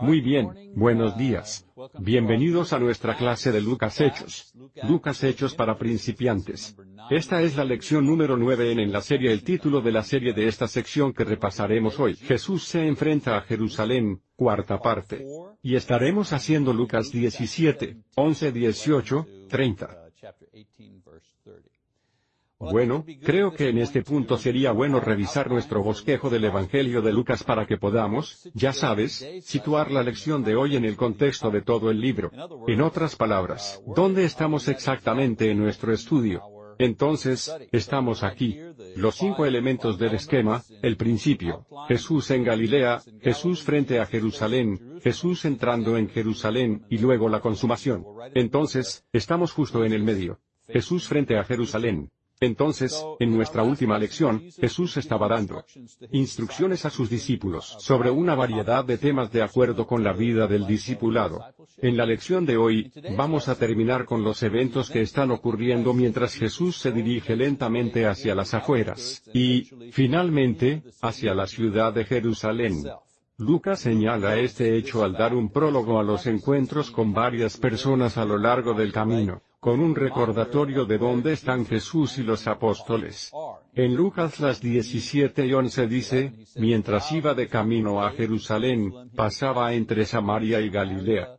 Muy bien, buenos días. Bienvenidos a nuestra clase de Lucas Hechos. Lucas Hechos para principiantes. Esta es la lección número 9 en, en la serie. El título de la serie de esta sección que repasaremos hoy. Jesús se enfrenta a Jerusalén, cuarta parte. Y estaremos haciendo Lucas 17, 11, 18, 30. Bueno, creo que en este punto sería bueno revisar nuestro bosquejo del Evangelio de Lucas para que podamos, ya sabes, situar la lección de hoy en el contexto de todo el libro. En otras palabras, ¿dónde estamos exactamente en nuestro estudio? Entonces, estamos aquí. Los cinco elementos del esquema, el principio, Jesús en Galilea, Jesús frente a Jerusalén, Jesús entrando en Jerusalén, y luego la consumación. Entonces, estamos justo en el medio. Jesús frente a Jerusalén. Entonces, en nuestra última lección, Jesús estaba dando instrucciones a sus discípulos sobre una variedad de temas de acuerdo con la vida del discipulado. En la lección de hoy, vamos a terminar con los eventos que están ocurriendo mientras Jesús se dirige lentamente hacia las afueras, y, finalmente, hacia la ciudad de Jerusalén. Lucas señala este hecho al dar un prólogo a los encuentros con varias personas a lo largo del camino con un recordatorio de dónde están Jesús y los apóstoles. En Lucas las 17 y 11 dice, mientras iba de camino a Jerusalén, pasaba entre Samaria y Galilea.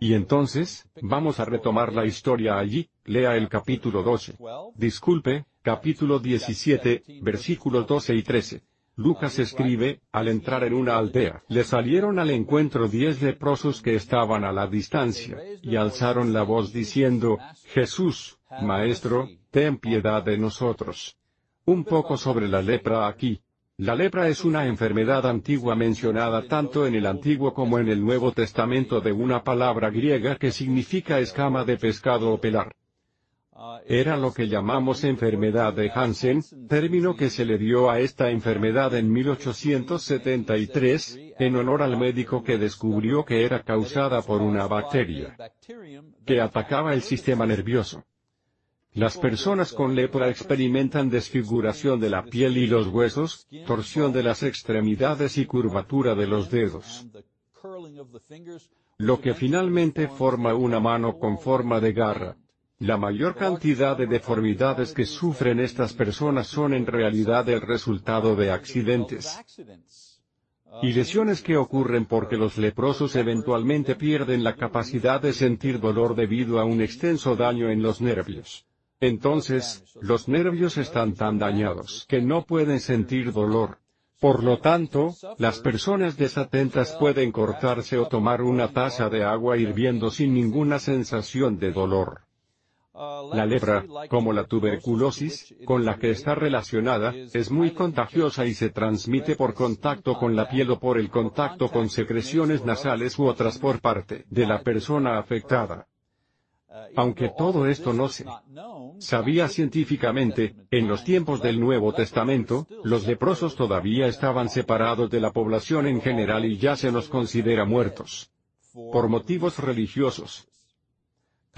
Y entonces, vamos a retomar la historia allí, lea el capítulo 12. Disculpe, capítulo 17, versículos 12 y 13. Lucas escribe, al entrar en una aldea, le salieron al encuentro diez leprosos que estaban a la distancia, y alzaron la voz diciendo, Jesús, Maestro, ten piedad de nosotros. Un poco sobre la lepra aquí. La lepra es una enfermedad antigua mencionada tanto en el Antiguo como en el Nuevo Testamento de una palabra griega que significa escama de pescado o pelar. Era lo que llamamos enfermedad de Hansen, término que se le dio a esta enfermedad en 1873, en honor al médico que descubrió que era causada por una bacteria que atacaba el sistema nervioso. Las personas con lepra experimentan desfiguración de la piel y los huesos, torsión de las extremidades y curvatura de los dedos. Lo que finalmente forma una mano con forma de garra. La mayor cantidad de deformidades que sufren estas personas son en realidad el resultado de accidentes y lesiones que ocurren porque los leprosos eventualmente pierden la capacidad de sentir dolor debido a un extenso daño en los nervios. Entonces, los nervios están tan dañados que no pueden sentir dolor. Por lo tanto, las personas desatentas pueden cortarse o tomar una taza de agua hirviendo sin ninguna sensación de dolor. La lepra, como la tuberculosis, con la que está relacionada, es muy contagiosa y se transmite por contacto con la piel o por el contacto con secreciones nasales u otras por parte de la persona afectada. Aunque todo esto no se sabía científicamente, en los tiempos del Nuevo Testamento, los leprosos todavía estaban separados de la población en general y ya se los considera muertos. Por motivos religiosos,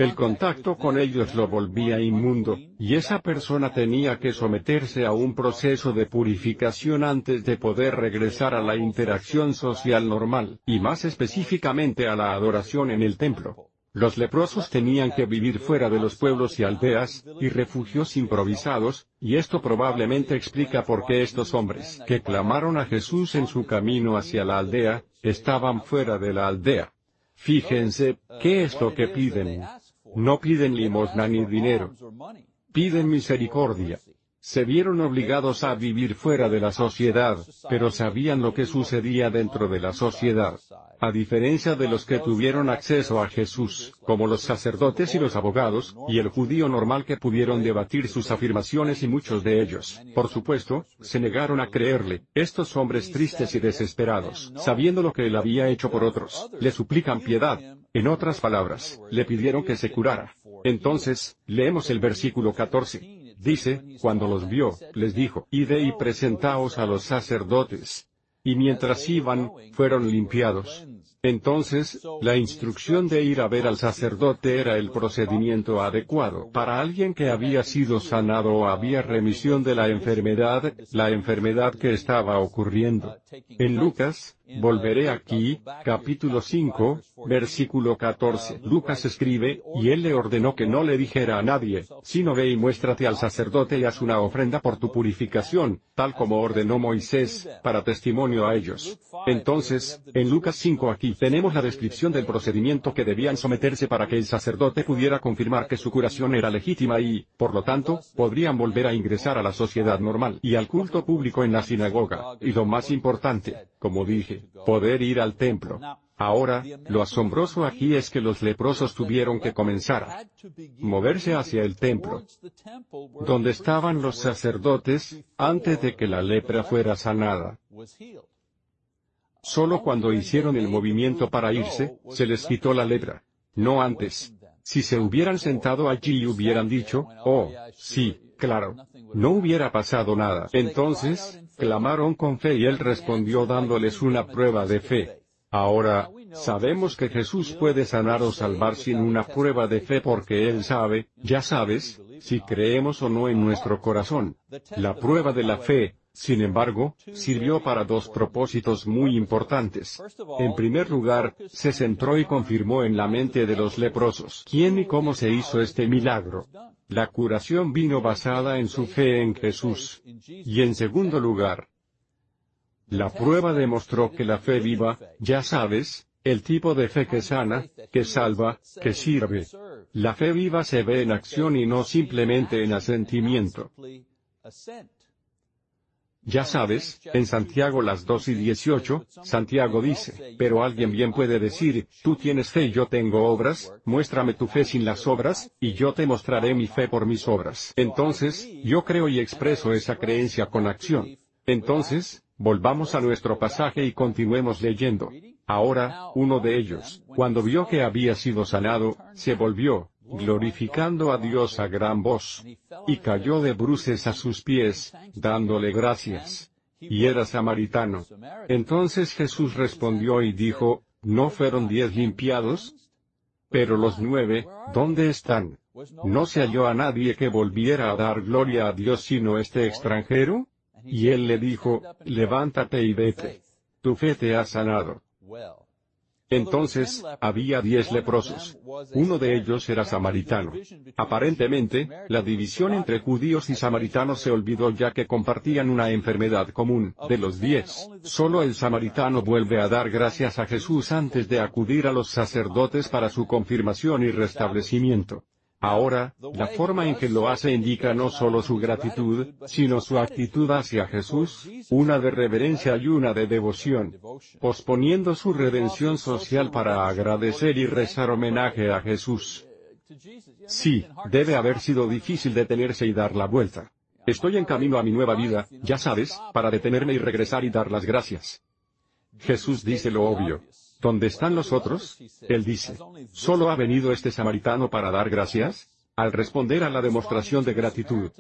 el contacto con ellos lo volvía inmundo, y esa persona tenía que someterse a un proceso de purificación antes de poder regresar a la interacción social normal, y más específicamente a la adoración en el templo. Los leprosos tenían que vivir fuera de los pueblos y aldeas, y refugios improvisados, y esto probablemente explica por qué estos hombres, que clamaron a Jesús en su camino hacia la aldea, estaban fuera de la aldea. Fíjense, ¿qué es lo que piden? No piden limosna ni dinero. Piden misericordia. Se vieron obligados a vivir fuera de la sociedad, pero sabían lo que sucedía dentro de la sociedad. A diferencia de los que tuvieron acceso a Jesús, como los sacerdotes y los abogados, y el judío normal que pudieron debatir sus afirmaciones y muchos de ellos, por supuesto, se negaron a creerle, estos hombres tristes y desesperados, sabiendo lo que él había hecho por otros, le suplican piedad, en otras palabras, le pidieron que se curara. Entonces, leemos el versículo 14. Dice, cuando los vio, les dijo, Ide y presentaos a los sacerdotes. y mientras iban, fueron limpiados. Entonces, la instrucción de ir a ver al sacerdote era el procedimiento adecuado para alguien que había sido sanado o había remisión de la enfermedad, la enfermedad que estaba ocurriendo. En Lucas, Volveré aquí, capítulo 5, versículo 14. Lucas escribe, y él le ordenó que no le dijera a nadie, sino ve y muéstrate al sacerdote y haz una ofrenda por tu purificación, tal como ordenó Moisés, para testimonio a ellos. Entonces, en Lucas 5 aquí tenemos la descripción del procedimiento que debían someterse para que el sacerdote pudiera confirmar que su curación era legítima y, por lo tanto, podrían volver a ingresar a la sociedad normal y al culto público en la sinagoga, y lo más importante, como dije, poder ir al templo. Ahora, lo asombroso aquí es que los leprosos tuvieron que comenzar a moverse hacia el templo, donde estaban los sacerdotes, antes de que la lepra fuera sanada. Solo cuando hicieron el movimiento para irse, se les quitó la lepra. No antes. Si se hubieran sentado allí y hubieran dicho, oh, sí, claro, no hubiera pasado nada. Entonces, clamaron con fe y él respondió dándoles una prueba de fe. Ahora, sabemos que Jesús puede sanar o salvar sin una prueba de fe porque Él sabe, ya sabes, si creemos o no en nuestro corazón. La prueba de la fe, sin embargo, sirvió para dos propósitos muy importantes. En primer lugar, se centró y confirmó en la mente de los leprosos quién y cómo se hizo este milagro. La curación vino basada en su fe en Jesús. Y en segundo lugar, la prueba demostró que la fe viva, ya sabes, el tipo de fe que sana, que salva, que sirve. La fe viva se ve en acción y no simplemente en asentimiento. Ya sabes, en Santiago las 2 y 18, Santiago dice, pero alguien bien puede decir, tú tienes fe y yo tengo obras, muéstrame tu fe sin las obras, y yo te mostraré mi fe por mis obras. Entonces, yo creo y expreso esa creencia con acción. Entonces, volvamos a nuestro pasaje y continuemos leyendo. Ahora, uno de ellos, cuando vio que había sido sanado, se volvió, glorificando a Dios a gran voz. Y cayó de bruces a sus pies, dándole gracias. Y era samaritano. Entonces Jesús respondió y dijo, ¿no fueron diez limpiados? Pero los nueve, ¿dónde están? ¿No se halló a nadie que volviera a dar gloria a Dios sino este extranjero? Y él le dijo, levántate y vete. Tu fe te ha sanado. Entonces, había diez leprosos. Uno de ellos era samaritano. Aparentemente, la división entre judíos y samaritanos se olvidó ya que compartían una enfermedad común. De los diez, solo el samaritano vuelve a dar gracias a Jesús antes de acudir a los sacerdotes para su confirmación y restablecimiento. Ahora, la forma en que lo hace indica no solo su gratitud, sino su actitud hacia Jesús, una de reverencia y una de devoción, posponiendo su redención social para agradecer y rezar homenaje a Jesús. Sí, debe haber sido difícil detenerse y dar la vuelta. Estoy en camino a mi nueva vida, ya sabes, para detenerme y regresar y dar las gracias. Jesús dice lo obvio. ¿Dónde están los otros? Él dice, ¿solo ha venido este samaritano para dar gracias? Al responder a la demostración de gratitud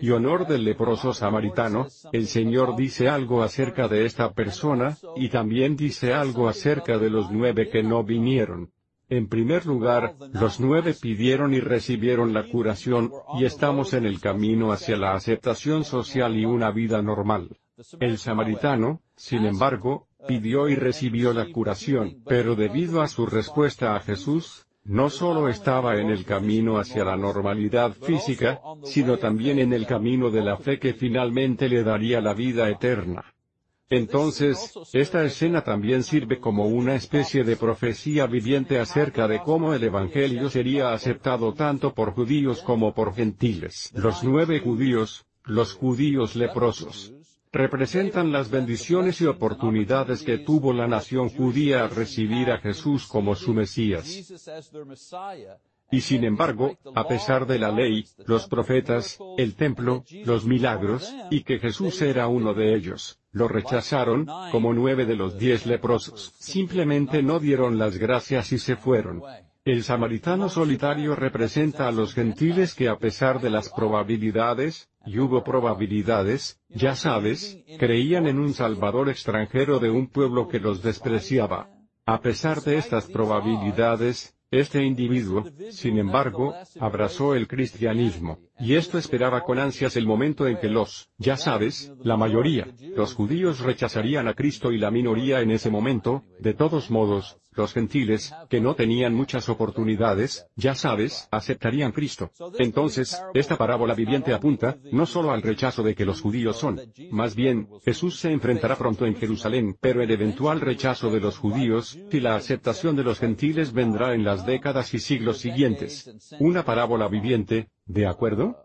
y honor del leproso samaritano, el Señor dice algo acerca de esta persona, y también dice algo acerca de los nueve que no vinieron. En primer lugar, los nueve pidieron y recibieron la curación, y estamos en el camino hacia la aceptación social y una vida normal. El samaritano, sin embargo, pidió y recibió la curación, pero debido a su respuesta a Jesús, no solo estaba en el camino hacia la normalidad física, sino también en el camino de la fe que finalmente le daría la vida eterna. Entonces, esta escena también sirve como una especie de profecía viviente acerca de cómo el Evangelio sería aceptado tanto por judíos como por gentiles. Los nueve judíos, los judíos leprosos, representan las bendiciones y oportunidades que tuvo la nación judía al recibir a Jesús como su Mesías. Y sin embargo, a pesar de la ley, los profetas, el templo, los milagros, y que Jesús era uno de ellos, lo rechazaron, como nueve de los diez leprosos. Simplemente no dieron las gracias y se fueron. El samaritano solitario representa a los gentiles que a pesar de las probabilidades, y hubo probabilidades, ya sabes, creían en un Salvador extranjero de un pueblo que los despreciaba. A pesar de estas probabilidades, este individuo, sin embargo, abrazó el cristianismo, y esto esperaba con ansias el momento en que los, ya sabes, la mayoría, los judíos rechazarían a Cristo y la minoría en ese momento, de todos modos, los gentiles, que no tenían muchas oportunidades, ya sabes, aceptarían Cristo. Entonces, esta parábola viviente apunta, no solo al rechazo de que los judíos son, más bien, Jesús se enfrentará pronto en Jerusalén, pero el eventual rechazo de los judíos, y la aceptación de los gentiles vendrá en las décadas y siglos siguientes. Una parábola viviente, ¿de acuerdo?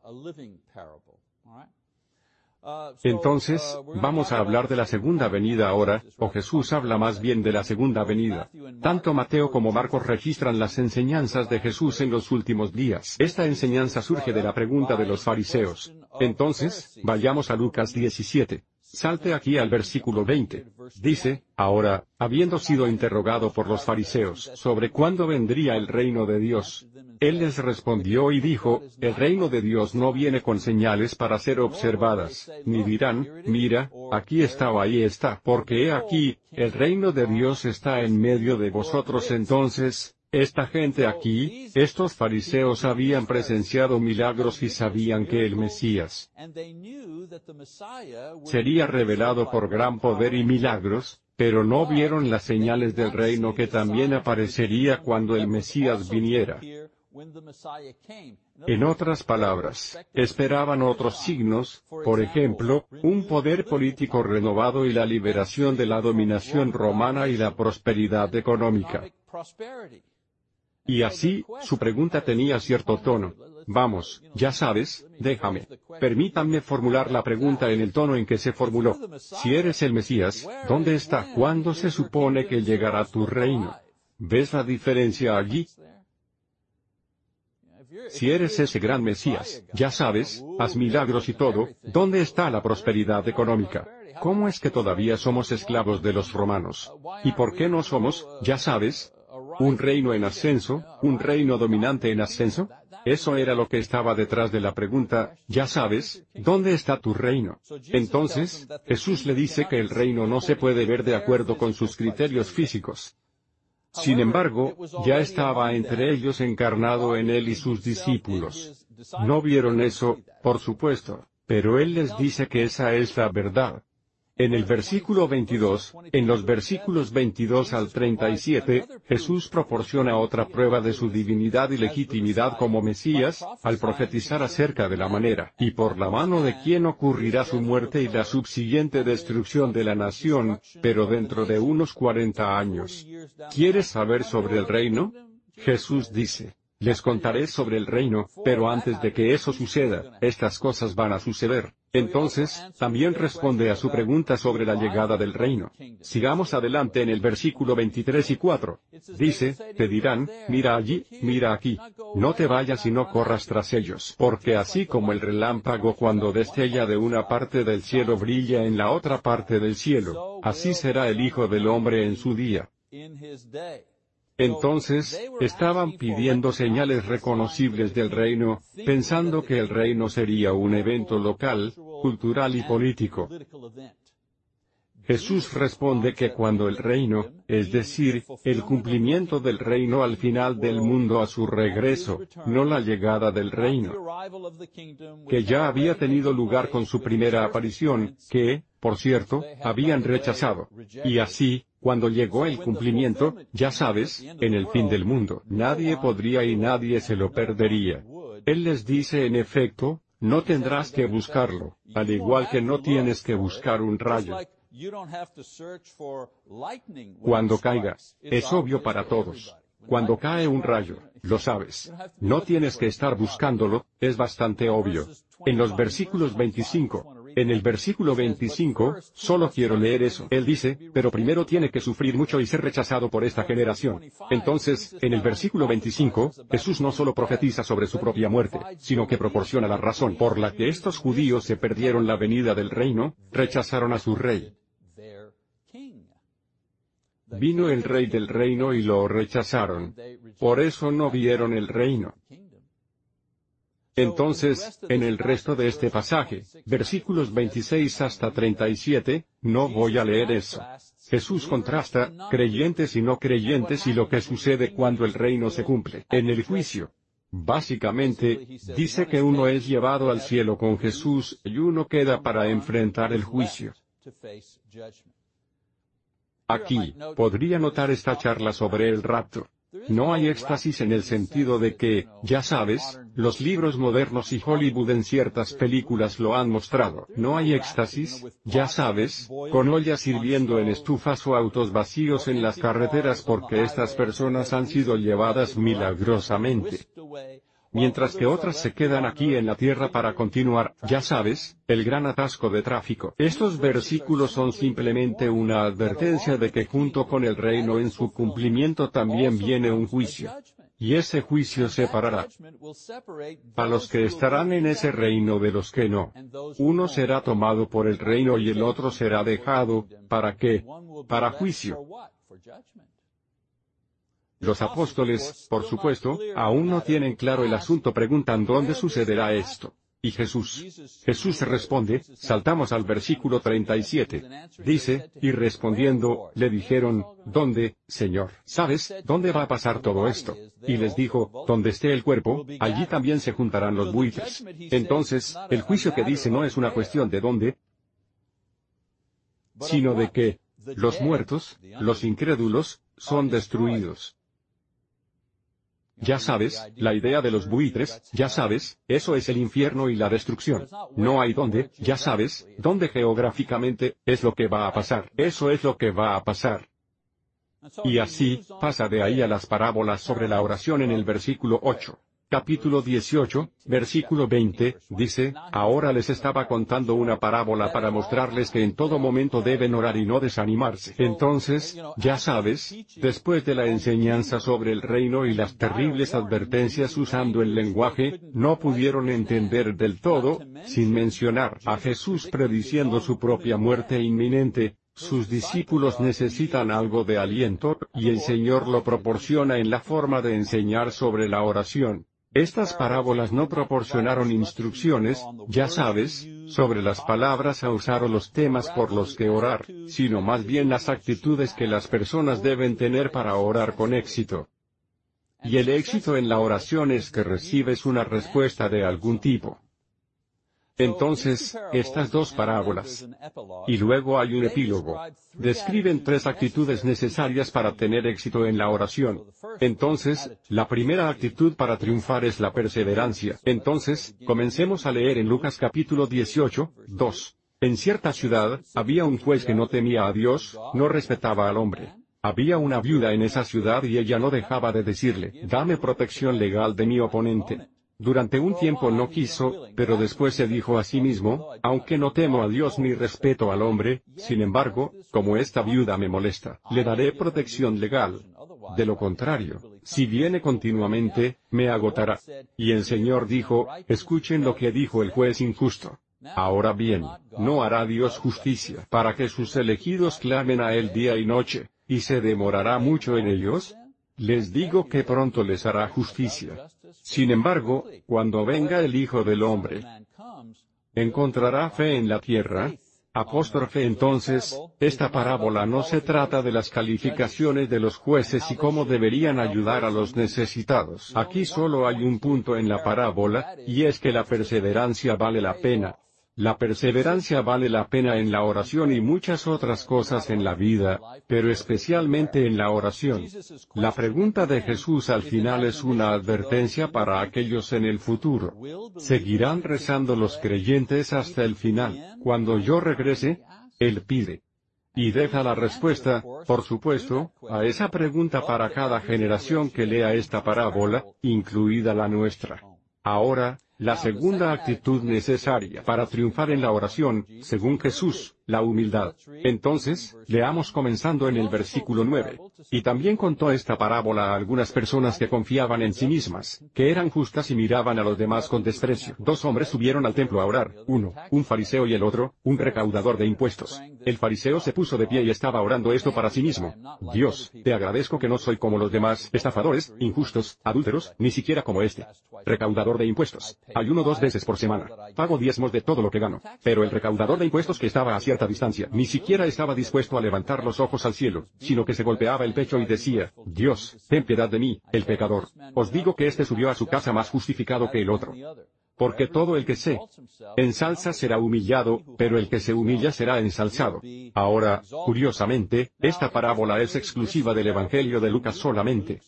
Entonces, vamos a hablar de la segunda venida ahora, o Jesús habla más bien de la segunda venida. Tanto Mateo como Marcos registran las enseñanzas de Jesús en los últimos días. Esta enseñanza surge de la pregunta de los fariseos. Entonces, vayamos a Lucas 17. Salte aquí al versículo 20. Dice, ahora, habiendo sido interrogado por los fariseos sobre cuándo vendría el reino de Dios, él les respondió y dijo, el reino de Dios no viene con señales para ser observadas, ni dirán, mira, aquí está o ahí está, porque he aquí, el reino de Dios está en medio de vosotros entonces, esta gente aquí, estos fariseos habían presenciado milagros y sabían que el Mesías sería revelado por gran poder y milagros, pero no vieron las señales del reino que también aparecería cuando el Mesías viniera. En otras palabras, esperaban otros signos, por ejemplo, un poder político renovado y la liberación de la dominación romana y la prosperidad económica. Y así, su pregunta tenía cierto tono. Vamos, ya sabes, déjame. Permítanme formular la pregunta en el tono en que se formuló. Si eres el Mesías, ¿dónde está? ¿Cuándo se supone que llegará tu reino? ¿Ves la diferencia allí? Si eres ese gran Mesías, ya sabes, haz milagros y todo, ¿dónde está la prosperidad económica? ¿Cómo es que todavía somos esclavos de los romanos? ¿Y por qué no somos, ya sabes, ¿Un reino en ascenso? ¿Un reino dominante en ascenso? Eso era lo que estaba detrás de la pregunta, ya sabes, ¿dónde está tu reino? Entonces, Jesús le dice que el reino no se puede ver de acuerdo con sus criterios físicos. Sin embargo, ya estaba entre ellos encarnado en él y sus discípulos. No vieron eso, por supuesto, pero él les dice que esa es la verdad. En el versículo 22, en los versículos 22 al 37, Jesús proporciona otra prueba de su divinidad y legitimidad como Mesías, al profetizar acerca de la manera, y por la mano de quien ocurrirá su muerte y la subsiguiente destrucción de la nación, pero dentro de unos 40 años. ¿Quieres saber sobre el reino? Jesús dice, les contaré sobre el reino, pero antes de que eso suceda, estas cosas van a suceder. Entonces, también responde a su pregunta sobre la llegada del reino. Sigamos adelante en el versículo 23 y 4. Dice, te dirán, mira allí, mira aquí. No te vayas y no corras tras ellos, porque así como el relámpago cuando destella de una parte del cielo brilla en la otra parte del cielo, así será el Hijo del Hombre en su día. Entonces, estaban pidiendo señales reconocibles del reino, pensando que el reino sería un evento local, cultural y político. Jesús responde que cuando el reino, es decir, el cumplimiento del reino al final del mundo a su regreso, no la llegada del reino, que ya había tenido lugar con su primera aparición, que, por cierto, habían rechazado. Y así, cuando llegó el cumplimiento, ya sabes, en el fin del mundo, nadie podría y nadie se lo perdería. Él les dice en efecto, no tendrás que buscarlo, al igual que no tienes que buscar un rayo. Cuando caiga, es obvio para todos. Cuando cae un rayo, lo sabes. No tienes que estar buscándolo, es bastante obvio. En los versículos 25, en el versículo 25, solo quiero leer eso. Él dice, pero primero tiene que sufrir mucho y ser rechazado por esta generación. Entonces, en el versículo 25, Jesús no solo profetiza sobre su propia muerte, sino que proporciona la razón por la que estos judíos se perdieron la venida del reino, rechazaron a su rey. Vino el rey del reino y lo rechazaron. Por eso no vieron el reino. Entonces, en el resto de este pasaje, versículos 26 hasta 37, no voy a leer eso. Jesús contrasta, creyentes y no creyentes y lo que sucede cuando el reino se cumple, en el juicio. Básicamente, dice que uno es llevado al cielo con Jesús y uno queda para enfrentar el juicio. Aquí, podría notar esta charla sobre el rapto. No hay éxtasis en el sentido de que, ya sabes, los libros modernos y Hollywood en ciertas películas lo han mostrado. No hay éxtasis, ya sabes, con ollas hirviendo en estufas o autos vacíos en las carreteras porque estas personas han sido llevadas milagrosamente mientras que otras se quedan aquí en la tierra para continuar, ya sabes, el gran atasco de tráfico. Estos versículos son simplemente una advertencia de que junto con el reino en su cumplimiento también viene un juicio. Y ese juicio separará a los que estarán en ese reino de los que no. Uno será tomado por el reino y el otro será dejado, ¿para qué? Para juicio. Los apóstoles, por supuesto, aún no tienen claro el asunto preguntan dónde sucederá esto. Y Jesús. Jesús responde, saltamos al versículo 37. Dice, y respondiendo, le dijeron, ¿dónde, Señor? ¿Sabes, dónde va a pasar todo esto? Y les dijo, donde esté el cuerpo, allí también se juntarán los buitres. Entonces, el juicio que dice no es una cuestión de dónde, sino de que, los muertos, los incrédulos, son destruidos. Ya sabes, la idea de los buitres, ya sabes, eso es el infierno y la destrucción. No hay dónde, ya sabes, dónde geográficamente, es lo que va a pasar. Eso es lo que va a pasar. Y así, pasa de ahí a las parábolas sobre la oración en el versículo 8 capítulo 18, versículo 20, dice, ahora les estaba contando una parábola para mostrarles que en todo momento deben orar y no desanimarse. Entonces, ya sabes, después de la enseñanza sobre el reino y las terribles advertencias usando el lenguaje, no pudieron entender del todo, sin mencionar a Jesús prediciendo su propia muerte inminente, sus discípulos necesitan algo de aliento, y el Señor lo proporciona en la forma de enseñar sobre la oración. Estas parábolas no proporcionaron instrucciones, ya sabes, sobre las palabras a usar o los temas por los que orar, sino más bien las actitudes que las personas deben tener para orar con éxito. Y el éxito en la oración es que recibes una respuesta de algún tipo. Entonces, estas dos parábolas. Y luego hay un epílogo. Describen tres actitudes necesarias para tener éxito en la oración. Entonces, la primera actitud para triunfar es la perseverancia. Entonces, comencemos a leer en Lucas capítulo 18, 2. En cierta ciudad, había un juez que no temía a Dios, no respetaba al hombre. Había una viuda en esa ciudad y ella no dejaba de decirle, dame protección legal de mi oponente. Durante un tiempo no quiso, pero después se dijo a sí mismo, aunque no temo a Dios ni respeto al hombre, sin embargo, como esta viuda me molesta, le daré protección legal. De lo contrario, si viene continuamente, me agotará. Y el Señor dijo, escuchen lo que dijo el juez injusto. Ahora bien, ¿no hará Dios justicia para que sus elegidos clamen a Él día y noche, y se demorará mucho en ellos? Les digo que pronto les hará justicia. Sin embargo, cuando venga el Hijo del Hombre, ¿encontrará fe en la tierra? Apóstrofe entonces, esta parábola no se trata de las calificaciones de los jueces y cómo deberían ayudar a los necesitados. Aquí solo hay un punto en la parábola, y es que la perseverancia vale la pena, la perseverancia vale la pena en la oración y muchas otras cosas en la vida, pero especialmente en la oración. La pregunta de Jesús al final es una advertencia para aquellos en el futuro. ¿Seguirán rezando los creyentes hasta el final? Cuando yo regrese, Él pide. Y deja la respuesta, por supuesto, a esa pregunta para cada generación que lea esta parábola, incluida la nuestra. Ahora, la segunda actitud necesaria para triunfar en la oración, según Jesús, la humildad. Entonces, leamos comenzando en el versículo 9. Y también contó esta parábola a algunas personas que confiaban en sí mismas, que eran justas y miraban a los demás con desprecio. Dos hombres subieron al templo a orar, uno, un fariseo y el otro, un recaudador de impuestos. El fariseo se puso de pie y estaba orando esto para sí mismo. Dios, te agradezco que no soy como los demás, estafadores, injustos, adúlteros, ni siquiera como este. Recaudador de impuestos. Ayuno dos veces por semana. Pago diezmos de todo lo que gano. Pero el recaudador de impuestos que estaba a ni siquiera estaba dispuesto a levantar los ojos al cielo, sino que se golpeaba el pecho y decía, Dios, ten piedad de mí, el pecador. Os digo que éste subió a su casa más justificado que el otro. Porque todo el que se ensalza será humillado, pero el que se humilla será ensalzado. Ahora, curiosamente, esta parábola es exclusiva del Evangelio de Lucas solamente.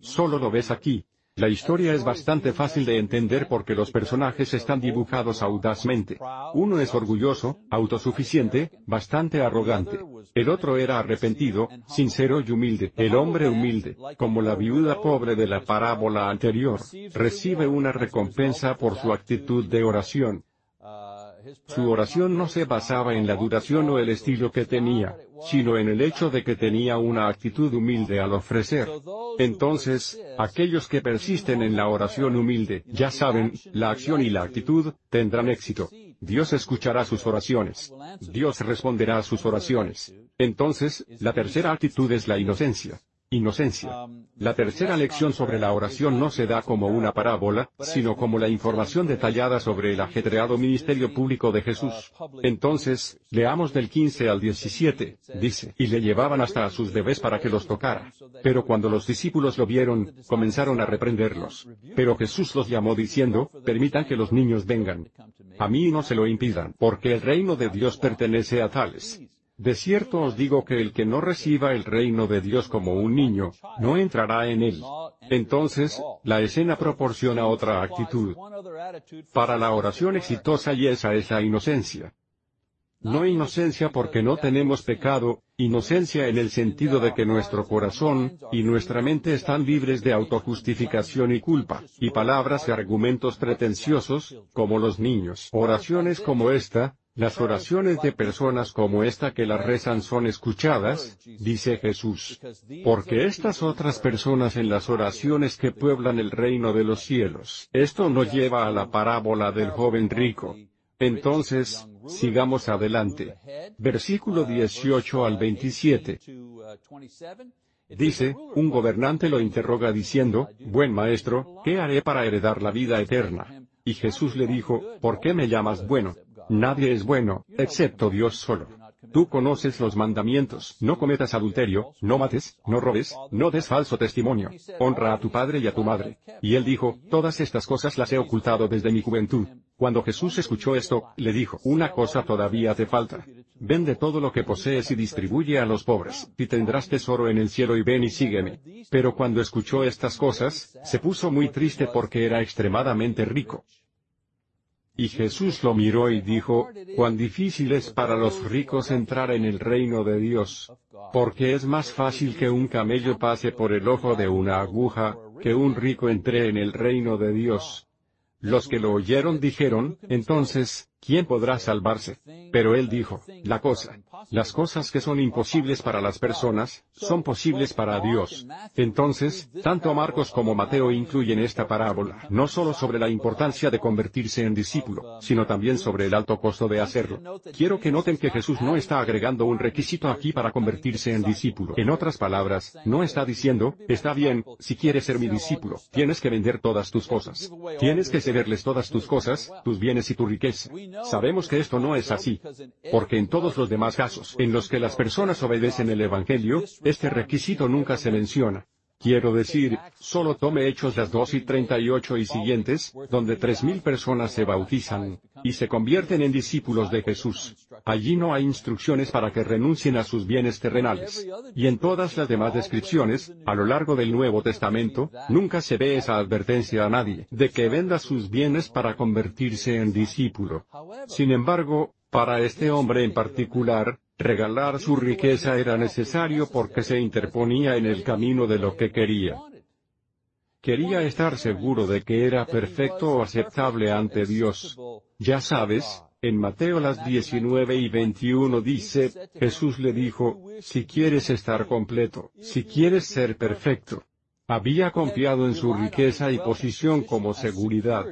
Solo lo ves aquí. La historia es bastante fácil de entender porque los personajes están dibujados audazmente. Uno es orgulloso, autosuficiente, bastante arrogante. El otro era arrepentido, sincero y humilde. El hombre humilde, como la viuda pobre de la parábola anterior, recibe una recompensa por su actitud de oración. Su oración no se basaba en la duración o el estilo que tenía, sino en el hecho de que tenía una actitud humilde al ofrecer. Entonces, aquellos que persisten en la oración humilde, ya saben, la acción y la actitud, tendrán éxito. Dios escuchará sus oraciones. Dios responderá a sus oraciones. Entonces, la tercera actitud es la inocencia. Inocencia. La tercera lección sobre la oración no se da como una parábola, sino como la información detallada sobre el ajetreado ministerio público de Jesús. Entonces, leamos del 15 al 17, dice, y le llevaban hasta a sus bebés para que los tocara. Pero cuando los discípulos lo vieron, comenzaron a reprenderlos. Pero Jesús los llamó diciendo, permitan que los niños vengan. A mí no se lo impidan, porque el reino de Dios pertenece a tales. De cierto os digo que el que no reciba el reino de Dios como un niño, no entrará en él. Entonces, la escena proporciona otra actitud. Para la oración exitosa y esa es la inocencia. No inocencia porque no tenemos pecado, inocencia en el sentido de que nuestro corazón y nuestra mente están libres de autojustificación y culpa, y palabras y argumentos pretenciosos, como los niños. Oraciones como esta, las oraciones de personas como esta que las rezan son escuchadas, dice Jesús. Porque estas otras personas en las oraciones que pueblan el reino de los cielos. Esto nos lleva a la parábola del joven rico. Entonces, sigamos adelante. Versículo 18 al 27. Dice, un gobernante lo interroga diciendo, Buen maestro, ¿qué haré para heredar la vida eterna? Y Jesús le dijo, ¿por qué me llamas bueno? Nadie es bueno, excepto Dios solo. Tú conoces los mandamientos, no cometas adulterio, no mates, no robes, no des falso testimonio, honra a tu padre y a tu madre. Y él dijo, todas estas cosas las he ocultado desde mi juventud. Cuando Jesús escuchó esto, le dijo, una cosa todavía te falta. Vende todo lo que posees y distribuye a los pobres, y tendrás tesoro en el cielo y ven y sígueme. Pero cuando escuchó estas cosas, se puso muy triste porque era extremadamente rico. Y Jesús lo miró y dijo, cuán difícil es para los ricos entrar en el reino de Dios. Porque es más fácil que un camello pase por el ojo de una aguja, que un rico entre en el reino de Dios. Los que lo oyeron dijeron, entonces, ¿quién podrá salvarse? Pero él dijo, la cosa, las cosas que son imposibles para las personas, son posibles para Dios. Entonces, tanto Marcos como Mateo incluyen esta parábola, no solo sobre la importancia de convertirse en discípulo, sino también sobre el alto costo de hacerlo. Quiero que noten que Jesús no está agregando un requisito aquí para convertirse en discípulo. En otras palabras, no está diciendo, está bien, si quieres ser mi discípulo, tienes que vender todas tus cosas. Tienes que cederles todas tus cosas, tus bienes y tu riqueza. Sabemos que esto no es así. Porque en todos los demás casos, en los que las personas obedecen el Evangelio, este requisito nunca se menciona. Quiero decir, solo tome Hechos las 2 y 38 y siguientes, donde tres mil personas se bautizan, y se convierten en discípulos de Jesús. Allí no hay instrucciones para que renuncien a sus bienes terrenales. Y en todas las demás descripciones, a lo largo del Nuevo Testamento, nunca se ve esa advertencia a nadie, de que venda sus bienes para convertirse en discípulo. Sin embargo, para este hombre en particular, regalar su riqueza era necesario porque se interponía en el camino de lo que quería. Quería estar seguro de que era perfecto o aceptable ante Dios. Ya sabes, En Mateo las 19 y 21 dice, Jesús le dijo, si quieres estar completo, si quieres ser perfecto. Había confiado en su riqueza y posición como seguridad,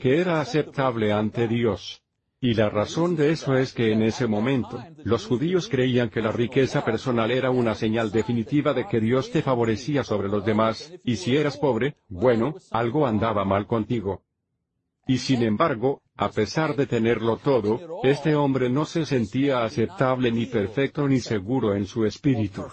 que era aceptable ante Dios. Y la razón de eso es que en ese momento, los judíos creían que la riqueza personal era una señal definitiva de que Dios te favorecía sobre los demás, y si eras pobre, bueno, algo andaba mal contigo. Y sin embargo, a pesar de tenerlo todo, este hombre no se sentía aceptable ni perfecto ni seguro en su espíritu.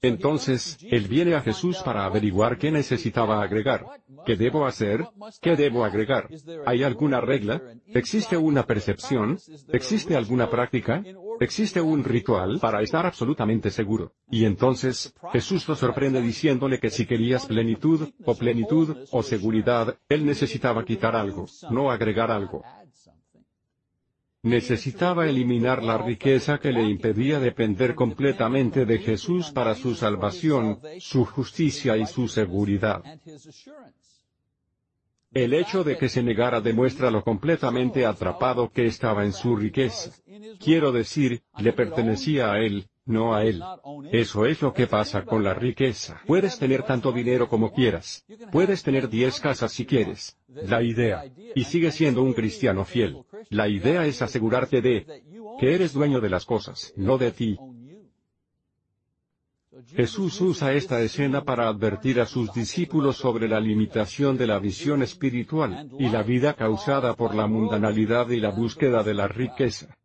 Entonces, él viene a Jesús para averiguar qué necesitaba agregar. ¿Qué debo hacer? ¿Qué debo agregar? ¿Hay alguna regla? ¿Existe una percepción? ¿Existe alguna práctica? ¿Existe un ritual para estar absolutamente seguro? Y entonces, Jesús lo sorprende diciéndole que si querías plenitud, o plenitud, o seguridad, él necesitaba quitar algo, no agregar algo. Necesitaba eliminar la riqueza que le impedía depender completamente de Jesús para su salvación, su justicia y su seguridad. El hecho de que se negara demuestra lo completamente atrapado que estaba en su riqueza. Quiero decir, le pertenecía a él, no a él. Eso es lo que pasa con la riqueza. Puedes tener tanto dinero como quieras. Puedes tener diez casas si quieres. La idea. Y sigue siendo un cristiano fiel. La idea es asegurarte de que eres dueño de las cosas, no de ti. Jesús usa esta escena para advertir a sus discípulos sobre la limitación de la visión espiritual, y la vida causada por la mundanalidad y la búsqueda de la riqueza.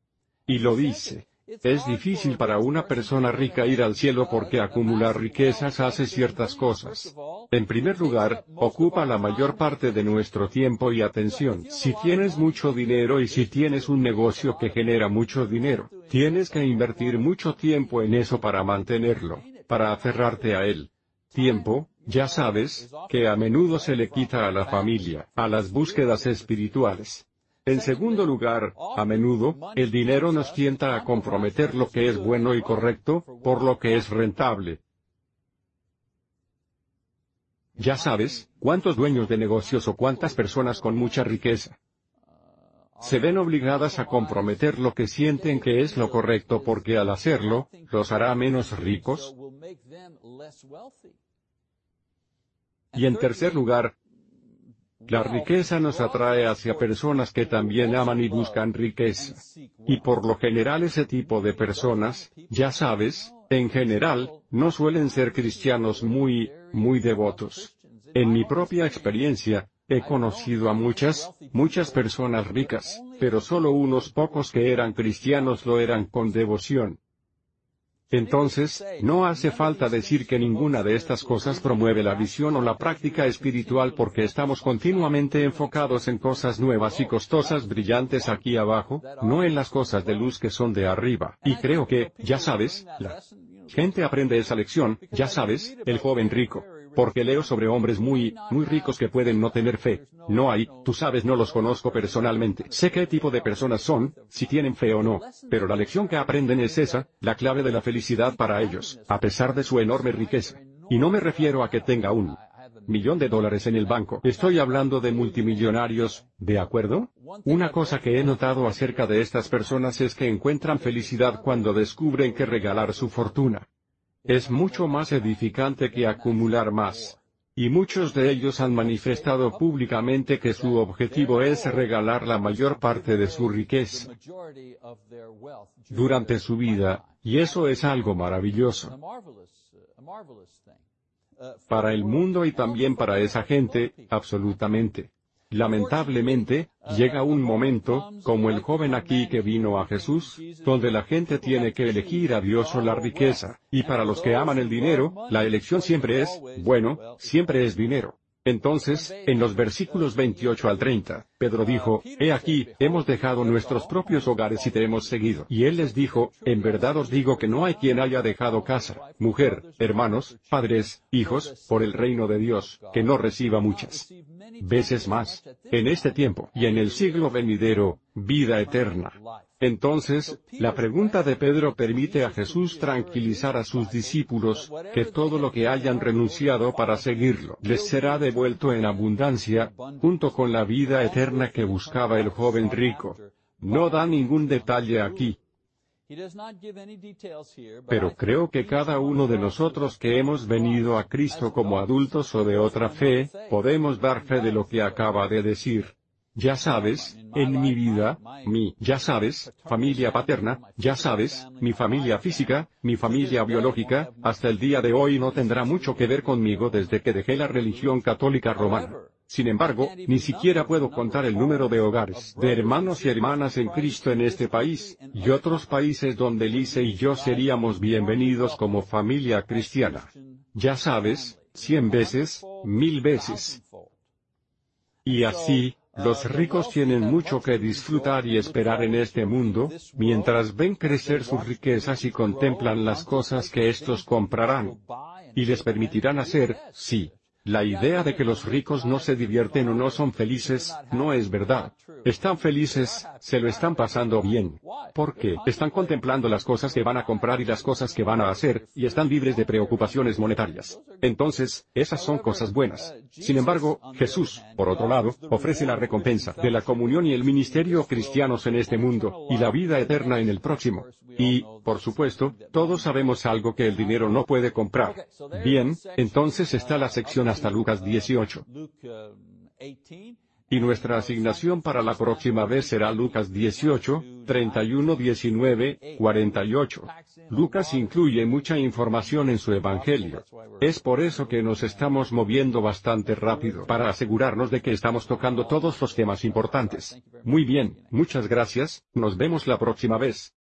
Y lo dice, es difícil para una persona rica ir al cielo porque acumular riquezas hace ciertas cosas. En primer lugar, ocupa la mayor parte de nuestro tiempo y atención. Si tienes mucho dinero y si tienes un negocio que genera mucho dinero, tienes que invertir mucho tiempo en eso para mantenerlo, para aferrarte a él. Tiempo, ya sabes, que a menudo se le quita a la familia, a las búsquedas espirituales. En segundo lugar, a menudo, el dinero nos tienta a comprometer lo que es bueno y correcto, por lo que es rentable. Ya sabes, cuántos dueños de negocios o cuántas personas con mucha riqueza se ven obligadas a comprometer lo que sienten que es lo correcto porque al hacerlo, los hará menos ricos. Y en tercer lugar, la riqueza nos atrae hacia personas que también aman y buscan riqueza. Y por lo general ese tipo de personas, ya sabes, en general, no suelen ser cristianos muy, muy devotos. En mi propia experiencia, he conocido a muchas, muchas personas ricas, pero solo unos pocos que eran cristianos lo eran con devoción. Entonces, no hace falta decir que ninguna de estas cosas promueve la visión o la práctica espiritual porque estamos continuamente enfocados en cosas nuevas y costosas brillantes aquí abajo, no en las cosas de luz que son de arriba. Y creo que, ya sabes, la gente aprende esa lección, ya sabes, el joven rico. Porque leo sobre hombres muy, muy ricos que pueden no tener fe. No hay, tú sabes no los conozco personalmente. Sé qué tipo de personas son, si tienen fe o no. Pero la lección que aprenden es esa, la clave de la felicidad para ellos, a pesar de su enorme riqueza. Y no me refiero a que tenga un millón de dólares en el banco. Estoy hablando de multimillonarios, ¿de acuerdo? Una cosa que he notado acerca de estas personas es que encuentran felicidad cuando descubren que regalar su fortuna es mucho más edificante que acumular más. Y muchos de ellos han manifestado públicamente que su objetivo es regalar la mayor parte de su riqueza durante su vida, y eso es algo maravilloso para el mundo y también para esa gente, absolutamente. Lamentablemente, llega un momento, como el joven aquí que vino a Jesús, donde la gente tiene que elegir a Dios o la riqueza, y para los que aman el dinero, la elección siempre es, bueno, siempre es dinero. Entonces, en los versículos 28 al 30, Pedro dijo, He aquí, hemos dejado nuestros propios hogares y te hemos seguido. Y él les dijo, En verdad os digo que no hay quien haya dejado casa, mujer, hermanos, padres, hijos, por el reino de Dios, que no reciba muchas veces más, en este tiempo y en el siglo venidero, vida eterna. Entonces, la pregunta de Pedro permite a Jesús tranquilizar a sus discípulos, que todo lo que hayan renunciado para seguirlo les será devuelto en abundancia, junto con la vida eterna que buscaba el joven rico. No da ningún detalle aquí. Pero creo que cada uno de nosotros que hemos venido a Cristo como adultos o de otra fe, podemos dar fe de lo que acaba de decir. Ya sabes, en mi vida, mi, ya sabes, familia paterna, ya sabes, mi familia física, mi familia biológica, hasta el día de hoy no tendrá mucho que ver conmigo desde que dejé la religión católica romana. Sin embargo, ni siquiera puedo contar el número de hogares, de hermanos y hermanas en Cristo en este país, y otros países donde Lise y yo seríamos bienvenidos como familia cristiana. Ya sabes, cien veces, mil veces. Y así, los ricos tienen mucho que disfrutar y esperar en este mundo, mientras ven crecer sus riquezas y contemplan las cosas que estos comprarán. Y les permitirán hacer, sí. La idea de que los ricos no se divierten o no son felices, no es verdad. Están felices, se lo están pasando bien. Porque están contemplando las cosas que van a comprar y las cosas que van a hacer, y están libres de preocupaciones monetarias. Entonces, esas son cosas buenas. Sin embargo, Jesús, por otro lado, ofrece la recompensa de la comunión y el ministerio cristianos en este mundo, y la vida eterna en el próximo. Y, por supuesto, todos sabemos algo que el dinero no puede comprar. Bien, entonces está la sección hasta Lucas 18. Y nuestra asignación para la próxima vez será Lucas 18, 31, 19, 48. Lucas incluye mucha información en su Evangelio. Es por eso que nos estamos moviendo bastante rápido para asegurarnos de que estamos tocando todos los temas importantes. Muy bien, muchas gracias, nos vemos la próxima vez.